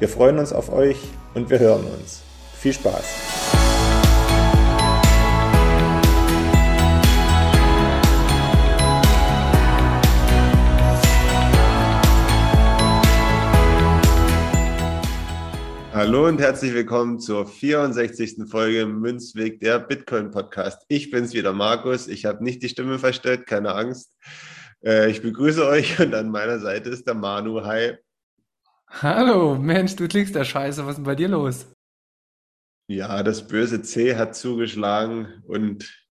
Wir freuen uns auf euch und wir hören uns. Viel Spaß! Hallo und herzlich willkommen zur 64. Folge Münzweg, der Bitcoin Podcast. Ich bin's wieder, Markus. Ich habe nicht die Stimme verstellt, keine Angst. Äh, ich begrüße euch und an meiner Seite ist der Manu. Hi. Hallo, Mensch, du klingst da scheiße. Was ist denn bei dir los? Ja, das böse C hat zugeschlagen und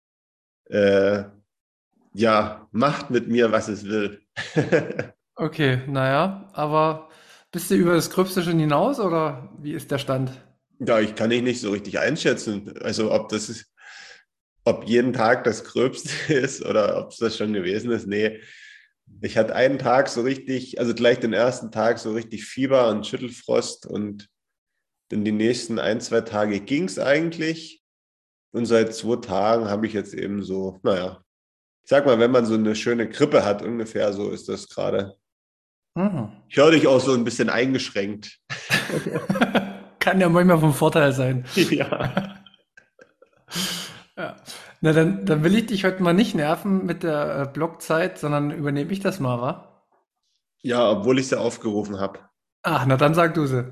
äh, ja, macht mit mir, was es will. okay, naja, aber bist du über das Gröbste schon hinaus oder wie ist der Stand? Ja, ich kann dich nicht so richtig einschätzen. Also ob das ist, ob jeden Tag das Gröbste ist oder ob es das schon gewesen ist. Nee, ich hatte einen Tag so richtig, also gleich den ersten Tag so richtig Fieber und Schüttelfrost und dann die nächsten ein, zwei Tage ging es eigentlich. Und seit zwei Tagen habe ich jetzt eben so, naja, ich sag mal, wenn man so eine schöne Grippe hat, ungefähr so ist das gerade. Mhm. Ich höre dich auch so ein bisschen eingeschränkt. Kann ja manchmal vom Vorteil sein. Ja. Na, dann, dann will ich dich heute mal nicht nerven mit der äh, Blockzeit, sondern übernehme ich das mal, wa? Ja, obwohl ich sie aufgerufen habe. Ach, na dann sag du sie.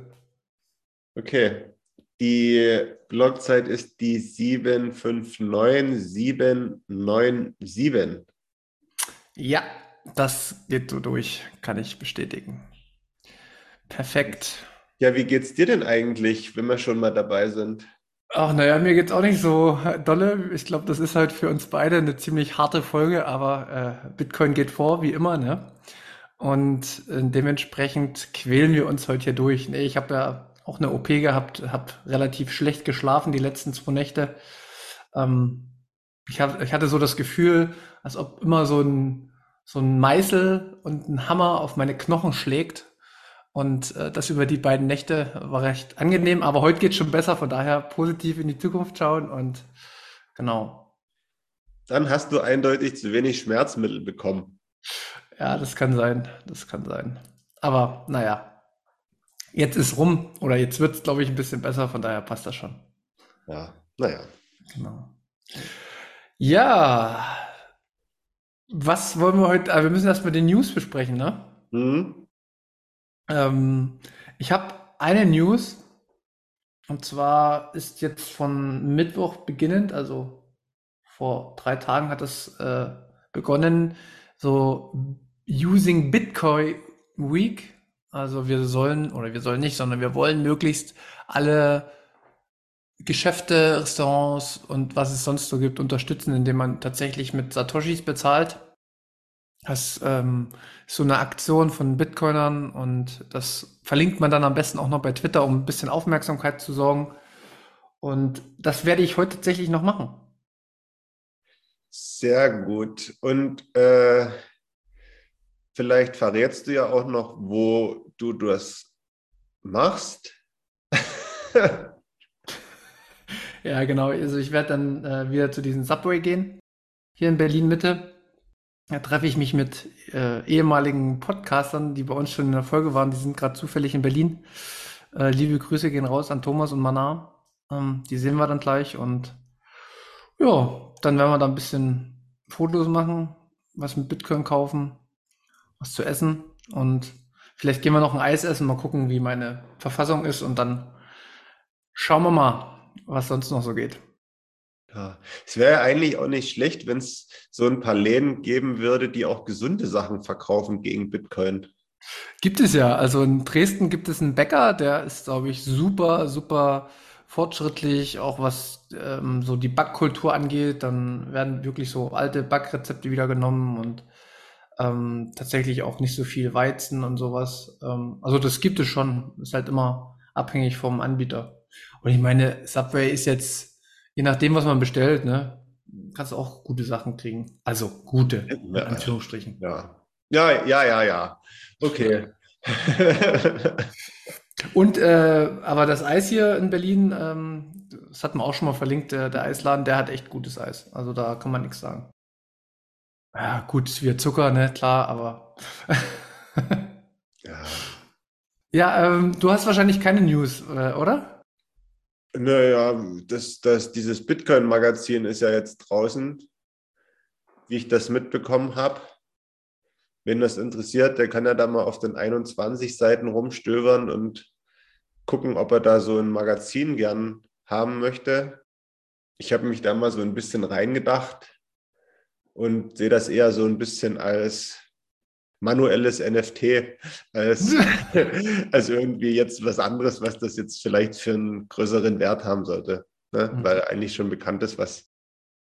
Okay. Die Blockzeit ist die 759797. Ja, das geht so durch, kann ich bestätigen. Perfekt. Ja, wie geht's dir denn eigentlich, wenn wir schon mal dabei sind? Ach, naja, mir geht's auch nicht so dolle. Ich glaube, das ist halt für uns beide eine ziemlich harte Folge, aber äh, Bitcoin geht vor, wie immer, ne? Und äh, dementsprechend quälen wir uns heute hier durch. Nee, ich habe ja auch eine OP gehabt, habe relativ schlecht geschlafen die letzten zwei Nächte. Ähm, ich, hab, ich hatte so das Gefühl, als ob immer so ein, so ein Meißel und ein Hammer auf meine Knochen schlägt und äh, das über die beiden Nächte war recht angenehm, aber heute geht schon besser, von daher positiv in die Zukunft schauen und genau. Dann hast du eindeutig zu wenig Schmerzmittel bekommen. Ja, das kann sein, das kann sein. Aber naja, jetzt ist rum oder jetzt wird es, glaube ich, ein bisschen besser, von daher passt das schon. Ja, naja. Genau. Ja, was wollen wir heute? Ah, wir müssen erstmal den News besprechen, ne? Mhm. Ähm, ich habe eine News, und zwar ist jetzt von Mittwoch beginnend, also vor drei Tagen hat es äh, begonnen, so Using Bitcoin Week. Also wir sollen, oder wir sollen nicht, sondern wir wollen möglichst alle Geschäfte, Restaurants und was es sonst so gibt, unterstützen, indem man tatsächlich mit Satoshis bezahlt. Das ähm, ist so eine Aktion von Bitcoinern und das verlinkt man dann am besten auch noch bei Twitter, um ein bisschen Aufmerksamkeit zu sorgen. Und das werde ich heute tatsächlich noch machen. Sehr gut. Und äh, vielleicht verrätst du ja auch noch, wo du das machst. ja, genau. Also ich werde dann äh, wieder zu diesem Subway gehen, hier in Berlin Mitte. Da treffe ich mich mit äh, ehemaligen Podcastern, die bei uns schon in der Folge waren. Die sind gerade zufällig in Berlin. Äh, liebe Grüße gehen raus an Thomas und Manar. Ähm, die sehen wir dann gleich und ja, dann werden wir da ein bisschen Fotos machen, was mit Bitcoin kaufen, was zu essen und vielleicht gehen wir noch ein Eis essen, mal gucken, wie meine Verfassung ist und dann schauen wir mal, was sonst noch so geht. Ja, es wäre eigentlich auch nicht schlecht, wenn es so ein paar Läden geben würde, die auch gesunde Sachen verkaufen gegen Bitcoin. Gibt es ja. Also in Dresden gibt es einen Bäcker, der ist, glaube ich, super, super fortschrittlich, auch was ähm, so die Backkultur angeht. Dann werden wirklich so alte Backrezepte wieder genommen und ähm, tatsächlich auch nicht so viel Weizen und sowas. Ähm, also das gibt es schon. Ist halt immer abhängig vom Anbieter. Und ich meine, Subway ist jetzt, je nachdem, was man bestellt, ne, kannst du auch gute Sachen kriegen. Also gute, in Anführungsstrichen. Ja. Ja, ja, ja, ja. Okay. Und äh, aber das Eis hier in Berlin, ähm, das hat man auch schon mal verlinkt, der, der Eisladen, der hat echt gutes Eis. Also da kann man nichts sagen. Ja, gut, wie Zucker, ne, klar, aber. ja. Ja, ähm, du hast wahrscheinlich keine News, äh, oder? Naja, das, das, dieses Bitcoin-Magazin ist ja jetzt draußen, wie ich das mitbekommen habe. Wen das interessiert, der kann ja da mal auf den 21 Seiten rumstöbern und gucken, ob er da so ein Magazin gern haben möchte. Ich habe mich da mal so ein bisschen reingedacht und sehe das eher so ein bisschen als manuelles NFT, als, als irgendwie jetzt was anderes, was das jetzt vielleicht für einen größeren Wert haben sollte. Ne? Mhm. Weil eigentlich schon bekannt ist, was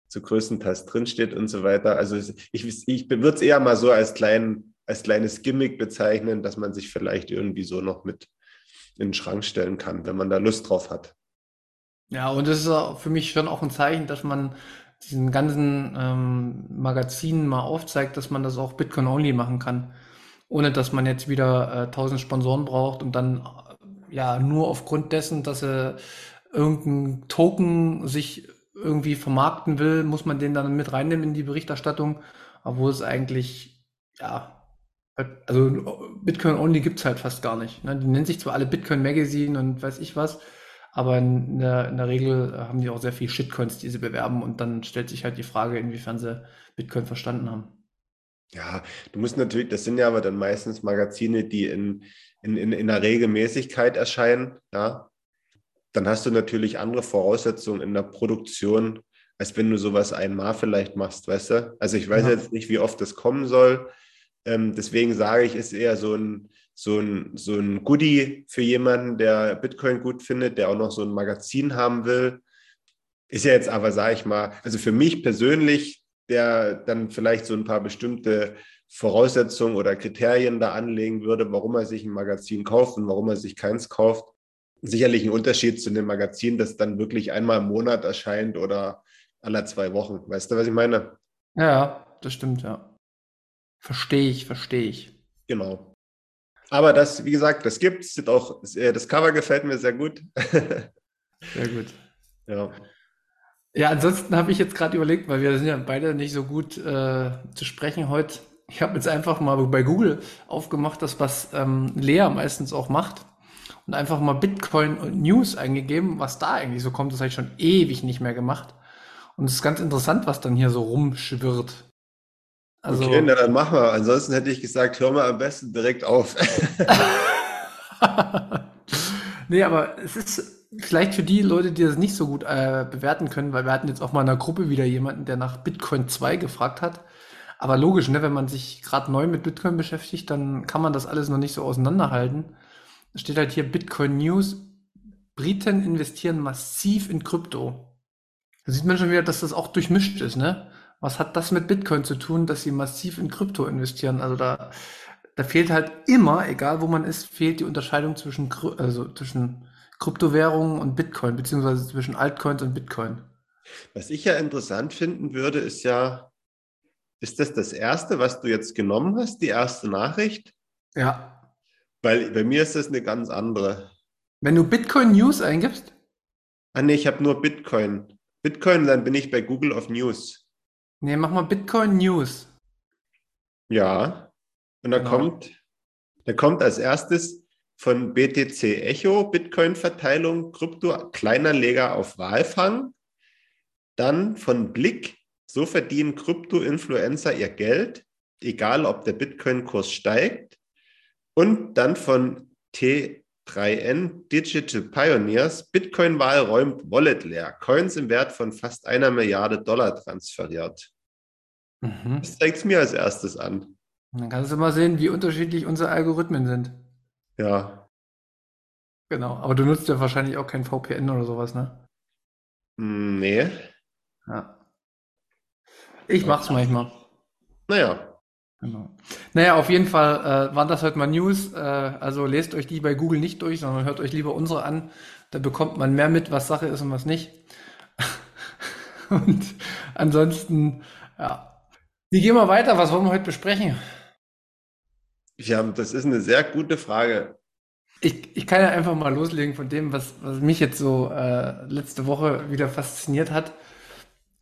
zu größtenteils drinsteht und so weiter. Also ich, ich würde es eher mal so als, klein, als kleines Gimmick bezeichnen, dass man sich vielleicht irgendwie so noch mit in den Schrank stellen kann, wenn man da Lust drauf hat. Ja, und das ist für mich schon auch ein Zeichen, dass man diesen ganzen ähm, Magazinen mal aufzeigt, dass man das auch Bitcoin-only machen kann, ohne dass man jetzt wieder äh, tausend Sponsoren braucht und dann äh, ja nur aufgrund dessen, dass er irgendein Token sich irgendwie vermarkten will, muss man den dann mit reinnehmen in die Berichterstattung, obwohl es eigentlich ja also Bitcoin Only gibt's halt fast gar nicht. Ne? Die nennen sich zwar alle Bitcoin Magazine und weiß ich was, aber in der, in der Regel haben die auch sehr viel Shitcoins, die sie bewerben und dann stellt sich halt die Frage, inwiefern sie Bitcoin verstanden haben. Ja, du musst natürlich, das sind ja aber dann meistens Magazine, die in, in, in, in einer Regelmäßigkeit erscheinen, ja. Dann hast du natürlich andere Voraussetzungen in der Produktion, als wenn du sowas einmal vielleicht machst, weißt du? Also ich weiß ja. jetzt nicht, wie oft das kommen soll. Ähm, deswegen sage ich, ist eher so ein, so ein, so ein Goodie für jemanden, der Bitcoin gut findet, der auch noch so ein Magazin haben will. Ist ja jetzt aber, sage ich mal, also für mich persönlich, der dann vielleicht so ein paar bestimmte Voraussetzungen oder Kriterien da anlegen würde, warum er sich ein Magazin kauft und warum er sich keins kauft. Sicherlich ein Unterschied zu einem Magazin, das dann wirklich einmal im Monat erscheint oder alle zwei Wochen. Weißt du, was ich meine? Ja, das stimmt, ja. Verstehe ich, verstehe ich. Genau. Aber das, wie gesagt, das gibt es. Auch, äh, das Cover gefällt mir sehr gut. sehr gut. Ja. Ja, ansonsten habe ich jetzt gerade überlegt, weil wir sind ja beide nicht so gut äh, zu sprechen heute. Ich habe jetzt einfach mal bei Google aufgemacht, das was ähm, Lea meistens auch macht und einfach mal Bitcoin und News eingegeben, was da eigentlich so kommt. Das habe ich schon ewig nicht mehr gemacht. Und es ist ganz interessant, was dann hier so rumschwirrt. Also, okay, na dann machen wir. Ansonsten hätte ich gesagt, hör mal am besten direkt auf. nee, aber es ist vielleicht für die Leute, die das nicht so gut äh, bewerten können, weil wir hatten jetzt auch mal in der Gruppe wieder jemanden, der nach Bitcoin 2 gefragt hat. Aber logisch, ne, wenn man sich gerade neu mit Bitcoin beschäftigt, dann kann man das alles noch nicht so auseinanderhalten. Da steht halt hier Bitcoin News. Briten investieren massiv in Krypto. Da sieht man schon wieder, dass das auch durchmischt ist, ne? Was hat das mit Bitcoin zu tun, dass sie massiv in Krypto investieren? Also da, da fehlt halt immer, egal wo man ist, fehlt die Unterscheidung zwischen, also zwischen Kryptowährungen und Bitcoin, beziehungsweise zwischen Altcoins und Bitcoin. Was ich ja interessant finden würde, ist ja, ist das das erste, was du jetzt genommen hast, die erste Nachricht? Ja. Weil bei mir ist das eine ganz andere. Wenn du Bitcoin News eingibst? Ah, nee, ich habe nur Bitcoin. Bitcoin, dann bin ich bei Google auf News. Nee, mach mal Bitcoin News. Ja. Und da genau. kommt, da kommt als erstes von BTC Echo Bitcoin-Verteilung, Krypto, kleiner Leger auf Walfang. Dann von Blick, so verdienen Krypto-Influencer ihr Geld, egal ob der Bitcoin-Kurs steigt. Und dann von T3N Digital Pioneers, Bitcoin-Wahl räumt Wallet leer, Coins im Wert von fast einer Milliarde Dollar transferiert. Mhm. Das zeigt es mir als erstes an. Dann kannst du mal sehen, wie unterschiedlich unsere Algorithmen sind. Ja. Genau, aber du nutzt ja wahrscheinlich auch kein VPN oder sowas, ne? Hm, nee. Ja. Ich mach's manchmal. Naja. Genau. Naja, auf jeden Fall äh, waren das heute mal News. Äh, also lest euch die bei Google nicht durch, sondern hört euch lieber unsere an. Da bekommt man mehr mit, was Sache ist und was nicht. und ansonsten, ja. Wie gehen wir weiter? Was wollen wir heute besprechen? Ja, das ist eine sehr gute Frage. Ich, ich kann ja einfach mal loslegen von dem, was, was mich jetzt so äh, letzte Woche wieder fasziniert hat,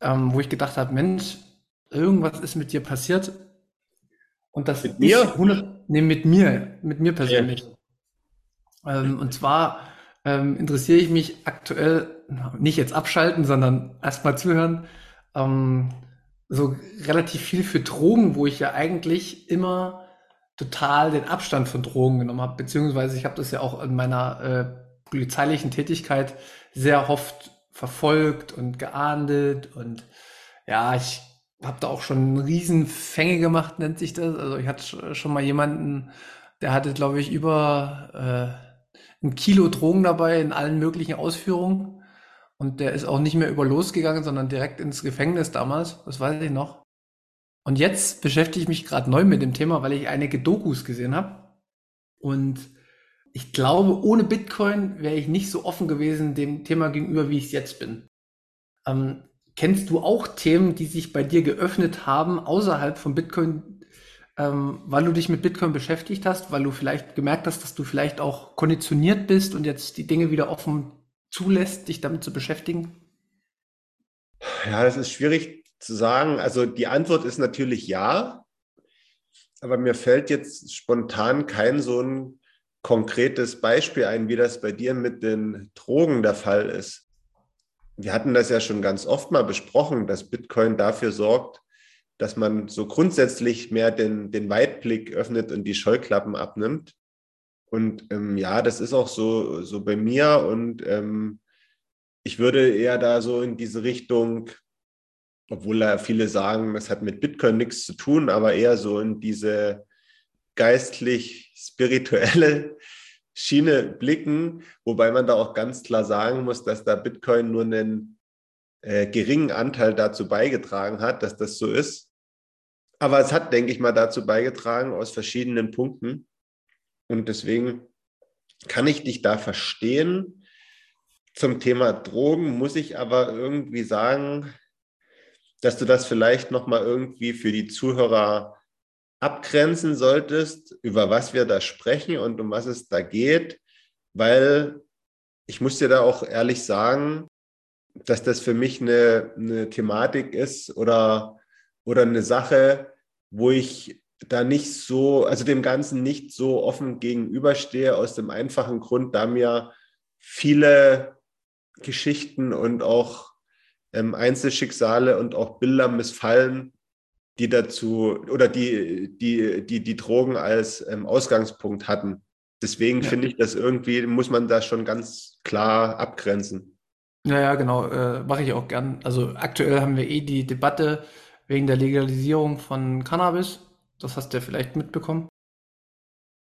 ähm, wo ich gedacht habe, Mensch, irgendwas ist mit dir passiert und das mit mir? 100, nee, mit mir, mit mir persönlich. Ja. Ähm, und zwar ähm, interessiere ich mich aktuell, nicht jetzt abschalten, sondern erstmal zuhören, ähm, so relativ viel für Drogen, wo ich ja eigentlich immer total den Abstand von Drogen genommen habe, beziehungsweise ich habe das ja auch in meiner äh, polizeilichen Tätigkeit sehr oft verfolgt und geahndet und ja, ich habe da auch schon Riesenfänge gemacht, nennt sich das. Also ich hatte schon mal jemanden, der hatte, glaube ich, über äh, ein Kilo Drogen dabei in allen möglichen Ausführungen. Und der ist auch nicht mehr über losgegangen, sondern direkt ins Gefängnis damals. Das weiß ich noch. Und jetzt beschäftige ich mich gerade neu mit dem Thema, weil ich einige Dokus gesehen habe. Und ich glaube, ohne Bitcoin wäre ich nicht so offen gewesen dem Thema gegenüber, wie ich es jetzt bin. Ähm, Kennst du auch Themen, die sich bei dir geöffnet haben außerhalb von Bitcoin, ähm, weil du dich mit Bitcoin beschäftigt hast, weil du vielleicht gemerkt hast, dass du vielleicht auch konditioniert bist und jetzt die Dinge wieder offen zulässt, dich damit zu beschäftigen? Ja, das ist schwierig zu sagen. Also die Antwort ist natürlich ja, aber mir fällt jetzt spontan kein so ein konkretes Beispiel ein, wie das bei dir mit den Drogen der Fall ist wir hatten das ja schon ganz oft mal besprochen, dass Bitcoin dafür sorgt, dass man so grundsätzlich mehr den, den Weitblick öffnet und die Scheuklappen abnimmt. Und ähm, ja, das ist auch so, so bei mir. Und ähm, ich würde eher da so in diese Richtung, obwohl da viele sagen, das hat mit Bitcoin nichts zu tun, aber eher so in diese geistlich-spirituelle Schiene blicken, wobei man da auch ganz klar sagen muss, dass da Bitcoin nur einen äh, geringen Anteil dazu beigetragen hat, dass das so ist. Aber es hat, denke ich mal, dazu beigetragen aus verschiedenen Punkten. Und deswegen kann ich dich da verstehen. Zum Thema Drogen muss ich aber irgendwie sagen, dass du das vielleicht nochmal irgendwie für die Zuhörer abgrenzen solltest, über was wir da sprechen und um was es da geht, weil ich muss dir da auch ehrlich sagen, dass das für mich eine, eine Thematik ist oder, oder eine Sache, wo ich da nicht so, also dem Ganzen nicht so offen gegenüberstehe, aus dem einfachen Grund, da mir viele Geschichten und auch ähm, Einzelschicksale und auch Bilder missfallen, die dazu oder die, die, die, die Drogen als ähm, Ausgangspunkt hatten. Deswegen ja. finde ich das irgendwie, muss man das schon ganz klar abgrenzen. Ja, ja, genau, äh, mache ich auch gern. Also aktuell haben wir eh die Debatte wegen der Legalisierung von Cannabis. Das hast du ja vielleicht mitbekommen.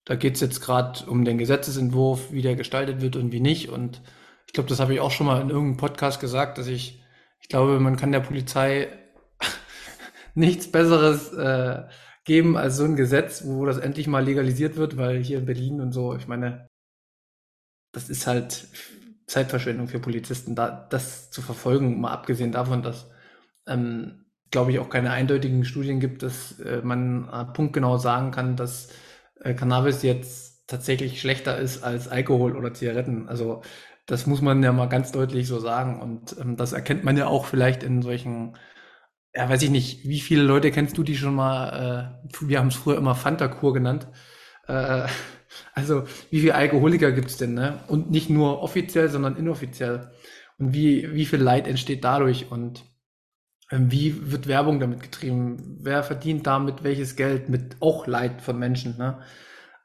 Da geht es jetzt gerade um den Gesetzesentwurf, wie der gestaltet wird und wie nicht. Und ich glaube, das habe ich auch schon mal in irgendeinem Podcast gesagt, dass ich, ich glaube, man kann der Polizei nichts Besseres äh, geben als so ein Gesetz, wo das endlich mal legalisiert wird, weil hier in Berlin und so, ich meine, das ist halt Zeitverschwendung für Polizisten, da, das zu verfolgen, mal abgesehen davon, dass, ähm, glaube ich, auch keine eindeutigen Studien gibt, dass äh, man äh, punktgenau sagen kann, dass äh, Cannabis jetzt tatsächlich schlechter ist als Alkohol oder Zigaretten. Also das muss man ja mal ganz deutlich so sagen. Und ähm, das erkennt man ja auch vielleicht in solchen ja, weiß ich nicht, wie viele Leute kennst du, die schon mal, äh, wir haben es früher immer Fanta-Kur genannt. Äh, also, wie viele Alkoholiker gibt's denn, ne? Und nicht nur offiziell, sondern inoffiziell. Und wie, wie viel Leid entsteht dadurch und ähm, wie wird Werbung damit getrieben? Wer verdient damit welches Geld mit auch Leid von Menschen, ne?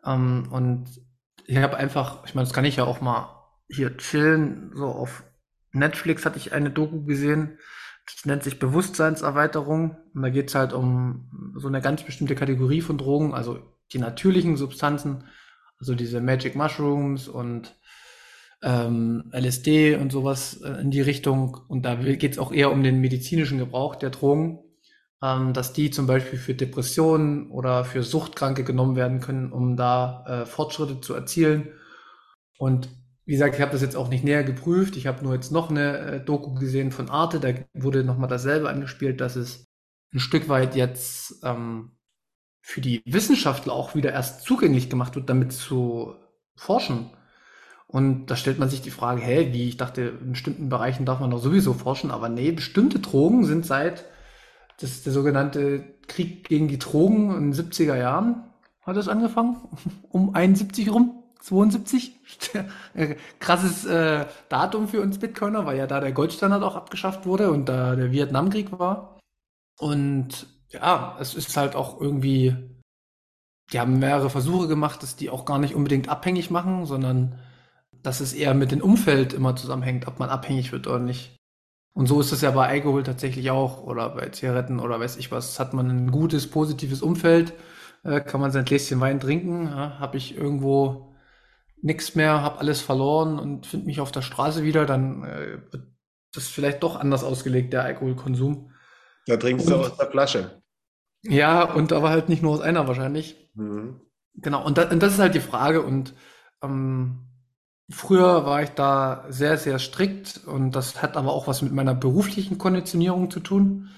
Ähm, und ich habe einfach, ich meine, das kann ich ja auch mal hier chillen, so auf Netflix hatte ich eine Doku gesehen, nennt sich Bewusstseinserweiterung. Und da geht es halt um so eine ganz bestimmte Kategorie von Drogen, also die natürlichen Substanzen, also diese Magic Mushrooms und ähm, LSD und sowas äh, in die Richtung. Und da geht es auch eher um den medizinischen Gebrauch der Drogen. ähm, dass die zum Beispiel für Depressionen oder für Suchtkranke genommen werden können, um da äh, Fortschritte zu erzielen. Und wie gesagt, ich habe das jetzt auch nicht näher geprüft. Ich habe nur jetzt noch eine äh, Doku gesehen von Arte, da wurde nochmal dasselbe angespielt, dass es ein Stück weit jetzt ähm, für die Wissenschaftler auch wieder erst zugänglich gemacht wird, damit zu forschen. Und da stellt man sich die Frage, hä, wie? Ich dachte, in bestimmten Bereichen darf man doch sowieso forschen, aber nee, bestimmte Drogen sind seit das der sogenannte Krieg gegen die Drogen in den 70er Jahren hat das angefangen, um 71 rum. 72. Krasses äh, Datum für uns Bitcoiner, weil ja da der Goldstandard auch abgeschafft wurde und da der Vietnamkrieg war. Und ja, es ist halt auch irgendwie, die haben mehrere Versuche gemacht, dass die auch gar nicht unbedingt abhängig machen, sondern dass es eher mit dem Umfeld immer zusammenhängt, ob man abhängig wird oder nicht. Und so ist es ja bei Alkohol tatsächlich auch oder bei Zigaretten oder weiß ich was. Hat man ein gutes, positives Umfeld, äh, kann man sein Gläschen Wein trinken. Habe ich irgendwo nichts mehr, habe alles verloren und finde mich auf der Straße wieder, dann äh, wird das vielleicht doch anders ausgelegt, der Alkoholkonsum. Da trinkst und, du aus der Flasche. Ja, und aber halt nicht nur aus einer wahrscheinlich. Mhm. Genau, und, da, und, das ist halt die Frage. Und ähm, früher war ich da sehr, sehr strikt und das hat aber auch was mit meiner beruflichen Konditionierung zu tun.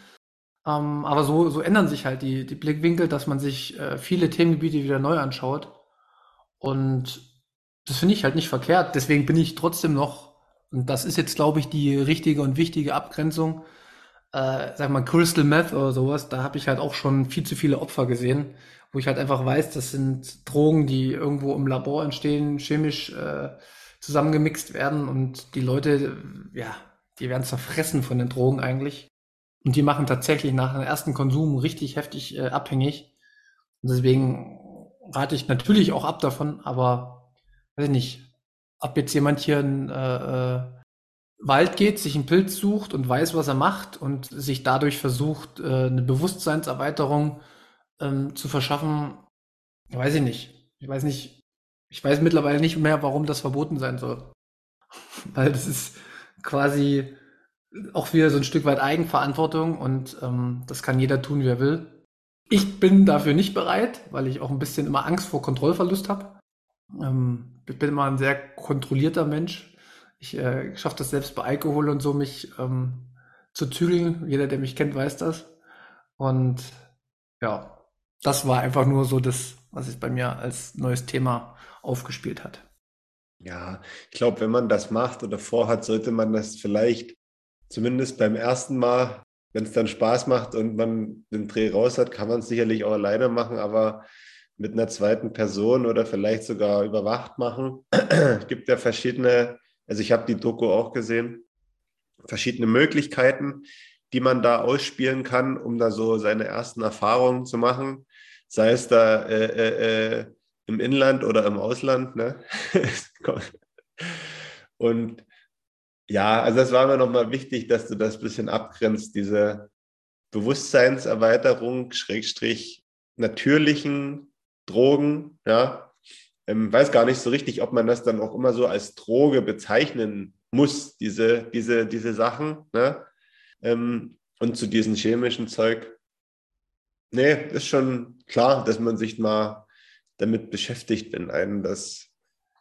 Ähm, aber so, so ändern sich halt die, die Blickwinkel, dass man sich äh, viele Themengebiete wieder neu anschaut. Und das finde ich halt nicht verkehrt. Deswegen bin ich trotzdem noch, und das ist jetzt, glaube ich, die richtige und wichtige Abgrenzung, äh, sag mal, Crystal Meth oder sowas, da habe ich halt auch schon viel zu viele Opfer gesehen, wo ich halt einfach weiß, das sind Drogen, die irgendwo im Labor entstehen, chemisch äh, zusammengemixt werden und die Leute, ja, die werden zerfressen von den Drogen eigentlich. Und die machen tatsächlich nach dem ersten Konsum richtig heftig äh, abhängig. Und deswegen rate ich natürlich auch ab davon, aber weiß ich nicht, ob jetzt jemand hier in äh, äh, Wald geht, sich einen Pilz sucht und weiß, was er macht und sich dadurch versucht, äh, eine Bewusstseinserweiterung ähm, zu verschaffen, weiß ich nicht. Ich weiß nicht, ich weiß mittlerweile nicht mehr, warum das verboten sein soll. Weil das ist quasi auch wieder so ein Stück weit Eigenverantwortung und ähm, das kann jeder tun, wie er will. Ich bin dafür nicht bereit, weil ich auch ein bisschen immer Angst vor Kontrollverlust habe. Ähm, ich bin immer ein sehr kontrollierter Mensch. Ich äh, schaffe das selbst bei Alkohol und so, mich ähm, zu zügeln. Jeder, der mich kennt, weiß das. Und ja, das war einfach nur so das, was sich bei mir als neues Thema aufgespielt hat. Ja, ich glaube, wenn man das macht oder vorhat, sollte man das vielleicht zumindest beim ersten Mal, wenn es dann Spaß macht und man den Dreh raus hat, kann man es sicherlich auch alleine machen, aber mit einer zweiten Person oder vielleicht sogar überwacht machen. es gibt ja verschiedene, also ich habe die Doku auch gesehen, verschiedene Möglichkeiten, die man da ausspielen kann, um da so seine ersten Erfahrungen zu machen, sei es da äh, äh, äh im Inland oder im Ausland. Ne? Und ja, also das war mir nochmal wichtig, dass du das ein bisschen abgrenzt, diese Bewusstseinserweiterung, Schrägstrich natürlichen Drogen, ja. Ähm, weiß gar nicht so richtig, ob man das dann auch immer so als Droge bezeichnen muss, diese, diese, diese Sachen. Ne? Ähm, und zu diesem chemischen Zeug. Nee, ist schon klar, dass man sich mal damit beschäftigt, wenn einem das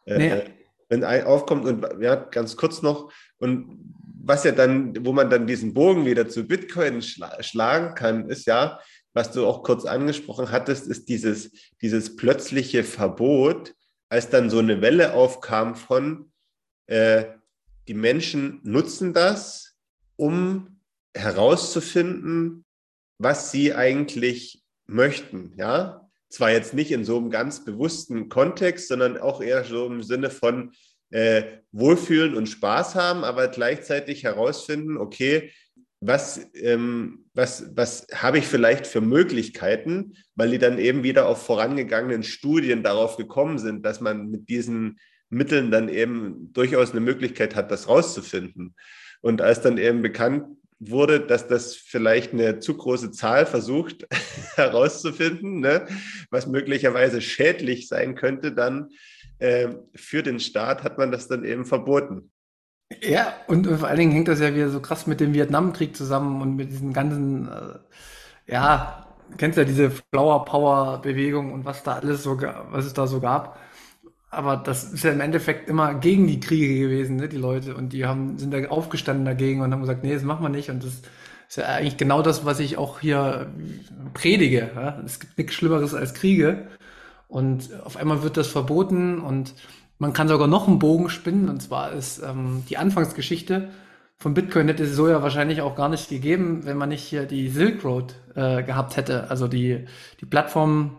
äh, nee. wenn ein aufkommt und ja, ganz kurz noch, und was ja dann, wo man dann diesen Bogen wieder zu Bitcoin schla schlagen kann, ist ja, was du auch kurz angesprochen hattest, ist dieses, dieses plötzliche Verbot, als dann so eine Welle aufkam von, äh, die Menschen nutzen das, um herauszufinden, was sie eigentlich möchten. Ja, zwar jetzt nicht in so einem ganz bewussten Kontext, sondern auch eher so im Sinne von äh, Wohlfühlen und Spaß haben, aber gleichzeitig herausfinden, okay, was, ähm, was, was habe ich vielleicht für Möglichkeiten, weil die dann eben wieder auf vorangegangenen Studien darauf gekommen sind, dass man mit diesen Mitteln dann eben durchaus eine Möglichkeit hat, das rauszufinden. Und als dann eben bekannt wurde, dass das vielleicht eine zu große Zahl versucht herauszufinden, ne, was möglicherweise schädlich sein könnte, dann äh, für den Staat hat man das dann eben verboten. Ja, und vor allen Dingen hängt das ja wieder so krass mit dem Vietnamkrieg zusammen und mit diesen ganzen, äh, ja, kennst ja diese Flower Power Bewegung und was da alles so, was es da so gab. Aber das ist ja im Endeffekt immer gegen die Kriege gewesen, ne, die Leute. Und die haben, sind da aufgestanden dagegen und haben gesagt, nee, das machen wir nicht. Und das ist ja eigentlich genau das, was ich auch hier predige. Ja? Es gibt nichts Schlimmeres als Kriege. Und auf einmal wird das verboten und man kann sogar noch einen Bogen spinnen. Und zwar ist ähm, die Anfangsgeschichte von Bitcoin hätte es so ja wahrscheinlich auch gar nicht gegeben, wenn man nicht hier die Silk Road äh, gehabt hätte. Also die, die Plattform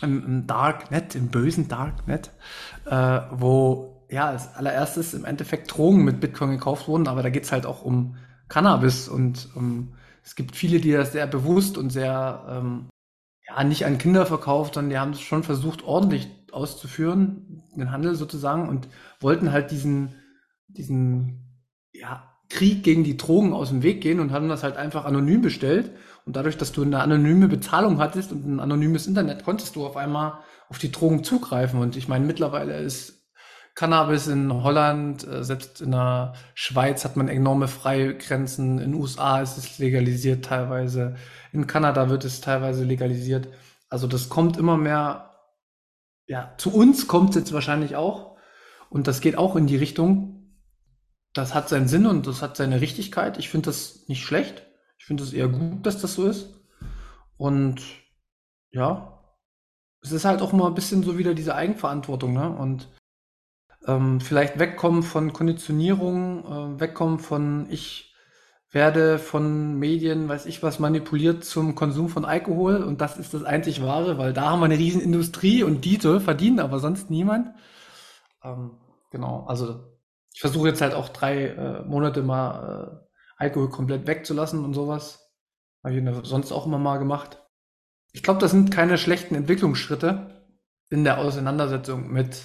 im, im Darknet, im bösen Darknet, äh, wo ja als allererstes im Endeffekt Drogen mit Bitcoin gekauft wurden, aber da geht's halt auch um Cannabis und um, es gibt viele, die das sehr bewusst und sehr ähm, ja nicht an Kinder verkauft, sondern die haben es schon versucht, ordentlich auszuführen, den Handel sozusagen, und wollten halt diesen, diesen ja, Krieg gegen die Drogen aus dem Weg gehen und haben das halt einfach anonym bestellt. Und dadurch, dass du eine anonyme Bezahlung hattest und ein anonymes Internet, konntest du auf einmal auf die Drogen zugreifen. Und ich meine, mittlerweile ist Cannabis in Holland, äh, selbst in der Schweiz hat man enorme Freigrenzen. In den USA ist es legalisiert teilweise. In Kanada wird es teilweise legalisiert. Also das kommt immer mehr, ja, zu uns kommt es jetzt wahrscheinlich auch. Und das geht auch in die Richtung. Das hat seinen Sinn und das hat seine Richtigkeit. Ich finde das nicht schlecht. Ich finde es eher gut, dass das so ist. Und ja, es ist halt auch mal ein bisschen so wieder diese Eigenverantwortung, ne? Und ähm, vielleicht wegkommen von Konditionierung, äh, wegkommen von ich werde von Medien, weiß ich was, manipuliert zum Konsum von Alkohol und das ist das einzig wahre, weil da haben wir eine Riesenindustrie und die soll verdienen, aber sonst niemand. Ähm, genau, also ich versuche jetzt halt auch drei äh, Monate mal äh, Alkohol komplett wegzulassen und sowas. Habe ich sonst auch immer mal gemacht. Ich glaube, das sind keine schlechten Entwicklungsschritte in der Auseinandersetzung mit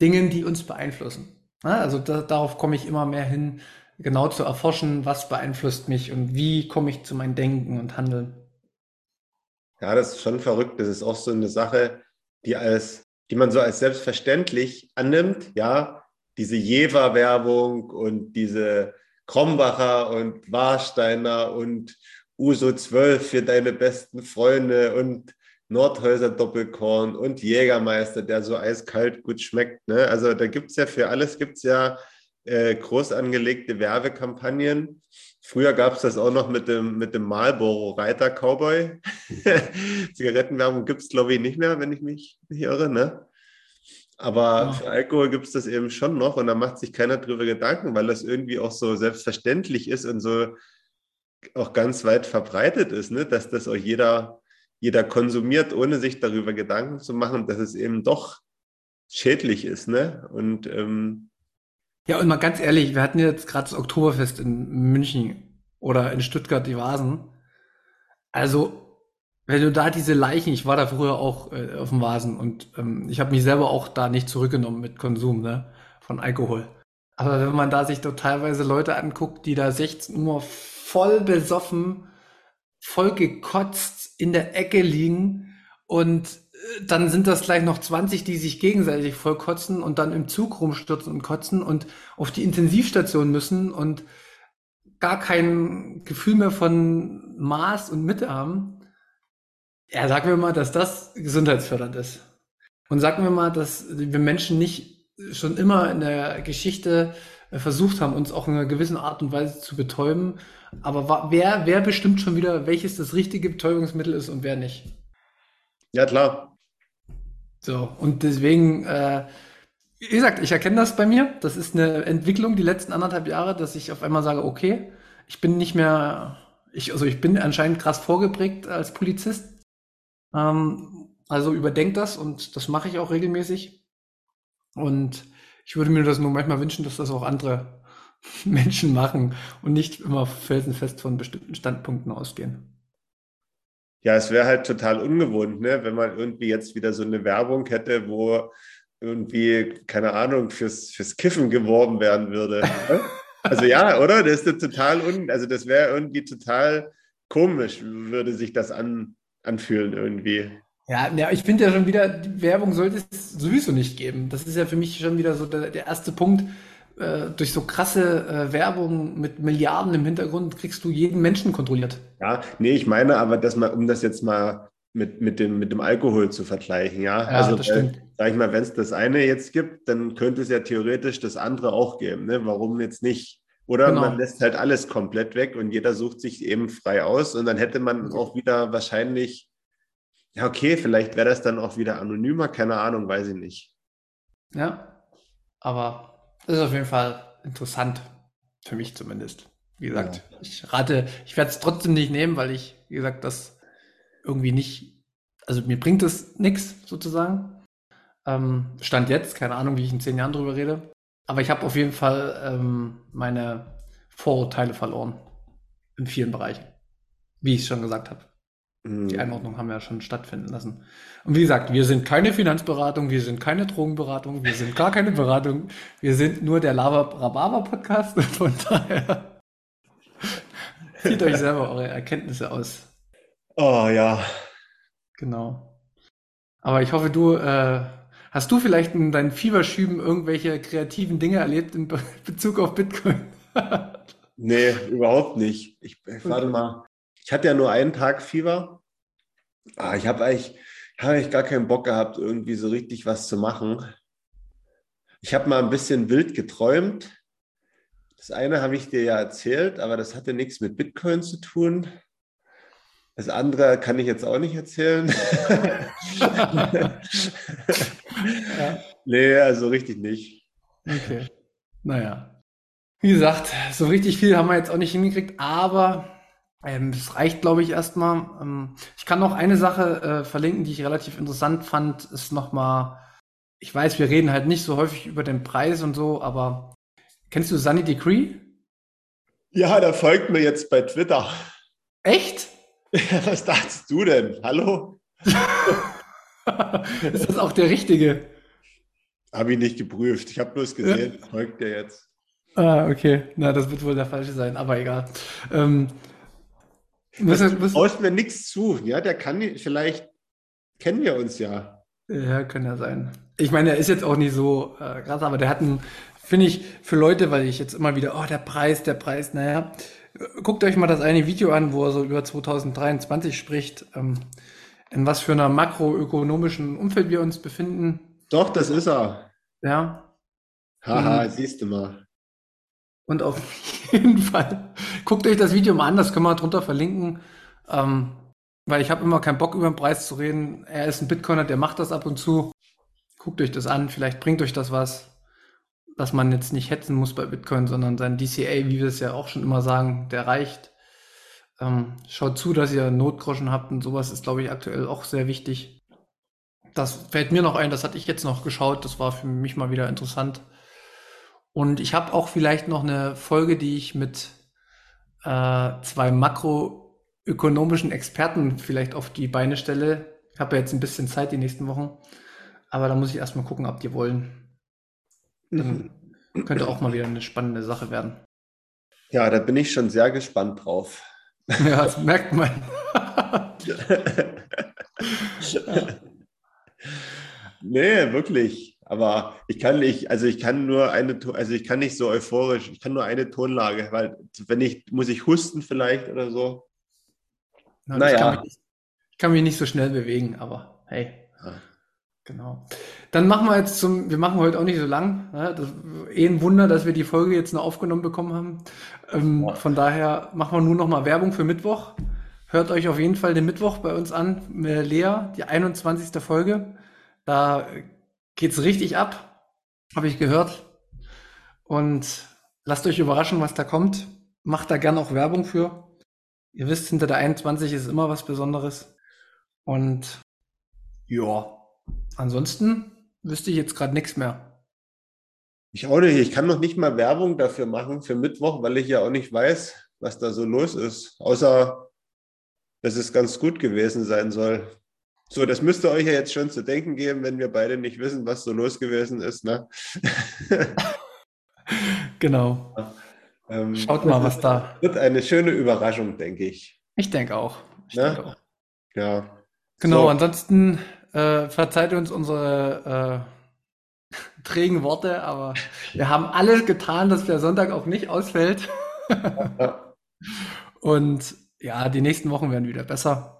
Dingen, die uns beeinflussen. Also da, darauf komme ich immer mehr hin, genau zu erforschen, was beeinflusst mich und wie komme ich zu meinem Denken und Handeln. Ja, das ist schon verrückt. Das ist auch so eine Sache, die als, die man so als selbstverständlich annimmt. Ja, diese Jever-Werbung und diese Krombacher und Warsteiner und Uso 12 für deine besten Freunde und Nordhäuser Doppelkorn und Jägermeister, der so eiskalt gut schmeckt. Ne? Also da gibt es ja für alles gibt's ja äh, groß angelegte Werbekampagnen. Früher gab es das auch noch mit dem, mit dem Marlboro Reiter Cowboy. Zigarettenwerbung gibt es, glaube ich, nicht mehr, wenn ich mich nicht irre. Ne? Aber ja. für Alkohol gibt es das eben schon noch und da macht sich keiner drüber Gedanken, weil das irgendwie auch so selbstverständlich ist und so auch ganz weit verbreitet ist, ne? dass das auch jeder jeder konsumiert, ohne sich darüber Gedanken zu machen, dass es eben doch schädlich ist. Ne? Und ähm, ja, und mal ganz ehrlich, wir hatten jetzt gerade das Oktoberfest in München oder in Stuttgart die Vasen. Also, wenn du da diese Leichen, ich war da früher auch äh, auf dem Vasen und ähm, ich habe mich selber auch da nicht zurückgenommen mit Konsum ne, von Alkohol. Aber wenn man da sich doch teilweise Leute anguckt, die da 16 Uhr voll besoffen, voll gekotzt, in der Ecke liegen und dann sind das gleich noch 20, die sich gegenseitig vollkotzen und dann im Zug rumstürzen und kotzen und auf die Intensivstation müssen und gar kein Gefühl mehr von Maß und Mitte haben. Ja, sagen wir mal, dass das gesundheitsfördernd ist. Und sagen wir mal, dass wir Menschen nicht schon immer in der Geschichte äh, versucht haben, uns auch in einer gewissen Art und Weise zu betäuben, aber wer, wer bestimmt schon wieder, welches das richtige Betäubungsmittel ist und wer nicht? Ja, klar. So, und deswegen, äh, wie gesagt, ich erkenne das bei mir. Das ist eine Entwicklung die letzten anderthalb Jahre, dass ich auf einmal sage, okay, ich bin nicht mehr, ich, also ich bin anscheinend krass vorgeprägt als Polizist. Ähm, also überdenkt das und das mache ich auch regelmäßig. Und ich würde mir das nur manchmal wünschen, dass das auch andere Menschen machen und nicht immer felsenfest von bestimmten Standpunkten ausgehen. Ja, es wäre halt total ungewohnt, ne? wenn man irgendwie jetzt wieder so eine Werbung hätte, wo irgendwie, keine Ahnung, fürs, fürs Kiffen geworben werden würde. Ne? also ja, oder? Das ist total un, also das wäre irgendwie total komisch, würde sich das an, anfühlen irgendwie. Ja, ja ich finde ja schon wieder, die Werbung sollte es sowieso nicht geben. Das ist ja für mich schon wieder so der, der erste Punkt äh, durch so krasse äh, Werbung mit Milliarden im Hintergrund kriegst du jeden Menschen kontrolliert. Ja, nee, ich meine aber, dass man, um das jetzt mal mit, mit, dem, mit dem Alkohol zu vergleichen, ja. ja also, das stimmt. Äh, sag ich mal, wenn es das eine jetzt gibt, dann könnte es ja theoretisch das andere auch geben. Ne? Warum jetzt nicht? Oder genau. man lässt halt alles komplett weg und jeder sucht sich eben frei aus und dann hätte man auch wieder wahrscheinlich, ja, okay, vielleicht wäre das dann auch wieder anonymer, keine Ahnung, weiß ich nicht. Ja, aber das ist auf jeden Fall interessant, für mich zumindest. Wie gesagt, ja. ich rate, ich werde es trotzdem nicht nehmen, weil ich, wie gesagt, das irgendwie nicht, also mir bringt es nichts sozusagen. Ähm, Stand jetzt, keine Ahnung, wie ich in zehn Jahren drüber rede. Aber ich habe auf jeden Fall ähm, meine Vorurteile verloren in vielen Bereichen. Wie ich es schon gesagt habe. Mhm. Die Einordnung haben wir ja schon stattfinden lassen. Und wie gesagt, wir sind keine Finanzberatung, wir sind keine Drogenberatung, wir sind gar keine Beratung. Wir sind nur der Lava Rhabarber Podcast. Von daher zieht euch selber eure Erkenntnisse aus. Oh ja. Genau. Aber ich hoffe, du äh, Hast du vielleicht in deinen Fieberschüben irgendwelche kreativen Dinge erlebt in Bezug auf Bitcoin? nee, überhaupt nicht. Ich, ich warte mal. Ich hatte ja nur einen Tag Fieber. Ah, ich habe eigentlich, hab eigentlich gar keinen Bock gehabt, irgendwie so richtig was zu machen. Ich habe mal ein bisschen wild geträumt. Das eine habe ich dir ja erzählt, aber das hatte nichts mit Bitcoin zu tun. Das andere kann ich jetzt auch nicht erzählen. ja. Nee, also richtig nicht. Okay. Naja. Wie gesagt, so richtig viel haben wir jetzt auch nicht hingekriegt, aber ähm, es reicht, glaube ich, erstmal. Ähm, ich kann noch eine Sache äh, verlinken, die ich relativ interessant fand, ist nochmal, ich weiß, wir reden halt nicht so häufig über den Preis und so, aber kennst du Sunny Decree? Ja, der folgt mir jetzt bei Twitter. Echt? Was dachtest du denn? Hallo? ist das auch der richtige? Habe ich nicht geprüft. Ich habe bloß gesehen, folgt der jetzt. Ah, okay. Na, das wird wohl der falsche sein, aber egal. Ähm, müssen, müssen, brauchst mir nichts zu. Ja, der kann vielleicht, kennen wir uns ja. Ja, kann ja sein. Ich meine, er ist jetzt auch nicht so äh, krass, aber der hat einen, finde ich, für Leute, weil ich jetzt immer wieder, oh, der Preis, der Preis, naja, guckt euch mal das eine Video an, wo er so über 2023 spricht, ähm, in was für einer makroökonomischen Umfeld wir uns befinden. Doch, das ist er. Ja. Haha, und, siehst du mal. Und auf jeden Fall, guckt euch das Video mal an, das können wir drunter verlinken. Ähm, weil ich habe immer keinen Bock über den Preis zu reden. Er ist ein Bitcoiner, der macht das ab und zu. Guckt euch das an, vielleicht bringt euch das was dass man jetzt nicht hetzen muss bei Bitcoin, sondern sein DCA, wie wir es ja auch schon immer sagen, der reicht. Ähm, schaut zu, dass ihr Notgroschen habt und sowas ist, glaube ich, aktuell auch sehr wichtig. Das fällt mir noch ein, das hatte ich jetzt noch geschaut, das war für mich mal wieder interessant. Und ich habe auch vielleicht noch eine Folge, die ich mit äh, zwei makroökonomischen Experten vielleicht auf die Beine stelle. Ich habe ja jetzt ein bisschen Zeit die nächsten Wochen, aber da muss ich erstmal gucken, ob die wollen. Dann könnte auch mal wieder eine spannende Sache werden. Ja, da bin ich schon sehr gespannt drauf. Ja, das merkt man. nee, wirklich. Aber ich kann nicht, also ich kann nur eine, also ich kann nicht so euphorisch, ich kann nur eine Tonlage, weil wenn ich, muss ich husten vielleicht oder so. Na, naja. Ich kann, mich, ich kann mich nicht so schnell bewegen, aber hey. Ja. Genau. Dann machen wir jetzt zum, wir machen heute auch nicht so lang. Ne? Das eh ein Wunder, dass wir die Folge jetzt noch aufgenommen bekommen haben. Ähm, von daher machen wir nur noch mal Werbung für Mittwoch. Hört euch auf jeden Fall den Mittwoch bei uns an, mit Lea, die 21. Folge. Da geht's richtig ab, habe ich gehört. Und lasst euch überraschen, was da kommt. Macht da gern auch Werbung für. Ihr wisst, hinter der 21 ist immer was Besonderes. Und ja, Ansonsten wüsste ich jetzt gerade nichts mehr. Ich auch nicht. Ich kann noch nicht mal Werbung dafür machen für Mittwoch, weil ich ja auch nicht weiß, was da so los ist. Außer, dass es ganz gut gewesen sein soll. So, das müsste euch ja jetzt schon zu denken geben, wenn wir beide nicht wissen, was so los gewesen ist. Ne? genau. Ähm, Schaut mal, was da. Wird eine schöne Überraschung, denke ich. Ich denke auch. Ich ne? denke auch. Ja. Genau, so. ansonsten äh, verzeiht uns unsere trägen Worte, aber wir haben alles getan, dass der Sonntag auch nicht ausfällt. Und ja, die nächsten Wochen werden wieder besser.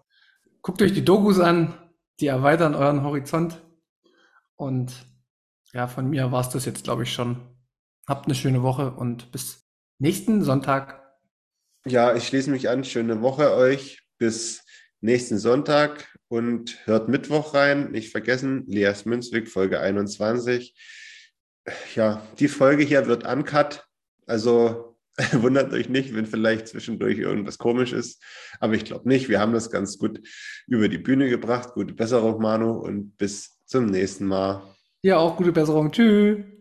Guckt euch die Dokus an, die erweitern euren Horizont. Und ja, von mir war es das jetzt, glaube ich, schon. Habt eine schöne Woche und bis nächsten Sonntag. Ja, ich schließe mich an. Schöne Woche euch. Bis nächsten Sonntag und hört Mittwoch rein. Nicht vergessen, Lias Münzwig, Folge 21. Ja, die Folge hier wird uncut. Also wundert euch nicht, wenn vielleicht zwischendurch irgendwas komisch ist. Aber ich glaube nicht. Wir haben das ganz gut über die Bühne gebracht. Gute Besserung, Manu, und bis zum nächsten Mal. Ja, auch gute Besserung. Tschüss.